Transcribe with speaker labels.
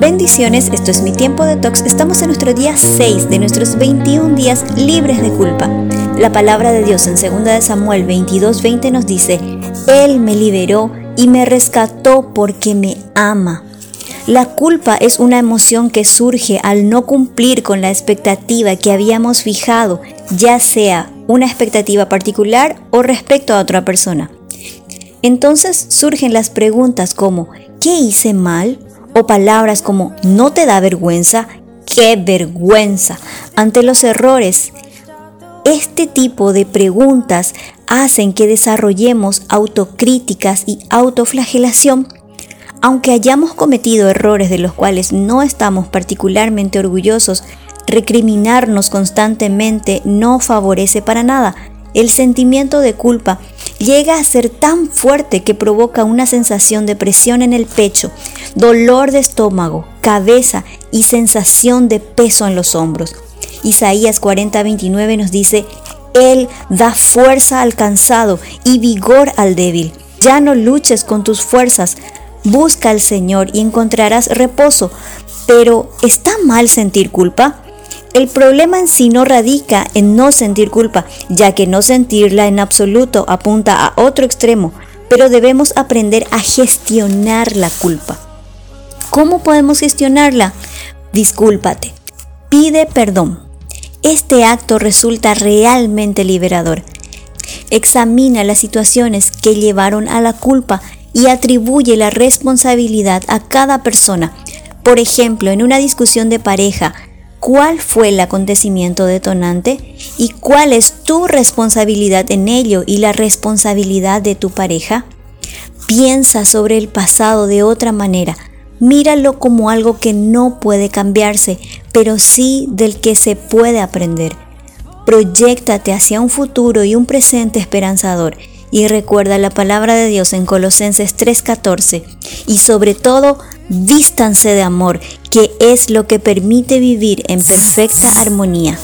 Speaker 1: Bendiciones, esto es mi tiempo de tox. Estamos en nuestro día 6 de nuestros 21 días libres de culpa. La palabra de Dios en 2 de Samuel 22:20 nos dice, Él me liberó y me rescató porque me ama. La culpa es una emoción que surge al no cumplir con la expectativa que habíamos fijado, ya sea una expectativa particular o respecto a otra persona. Entonces surgen las preguntas como ¿qué hice mal? O palabras como ¿no te da vergüenza? ¡Qué vergüenza! Ante los errores. Este tipo de preguntas hacen que desarrollemos autocríticas y autoflagelación. Aunque hayamos cometido errores de los cuales no estamos particularmente orgullosos, recriminarnos constantemente no favorece para nada. El sentimiento de culpa llega a ser tan fuerte que provoca una sensación de presión en el pecho, dolor de estómago, cabeza y sensación de peso en los hombros. Isaías 40:29 nos dice, Él da fuerza al cansado y vigor al débil. Ya no luches con tus fuerzas, busca al Señor y encontrarás reposo. Pero ¿está mal sentir culpa? El problema en sí no radica en no sentir culpa, ya que no sentirla en absoluto apunta a otro extremo, pero debemos aprender a gestionar la culpa. ¿Cómo podemos gestionarla? Discúlpate, pide perdón. Este acto resulta realmente liberador. Examina las situaciones que llevaron a la culpa y atribuye la responsabilidad a cada persona. Por ejemplo, en una discusión de pareja, cuál fue el acontecimiento detonante y cuál es tu responsabilidad en ello y la responsabilidad de tu pareja. Piensa sobre el pasado de otra manera. Míralo como algo que no puede cambiarse, pero sí del que se puede aprender. Proyéctate hacia un futuro y un presente esperanzador y recuerda la palabra de Dios en Colosenses 3:14 y sobre todo vístanse de amor, que es lo que permite vivir en perfecta armonía.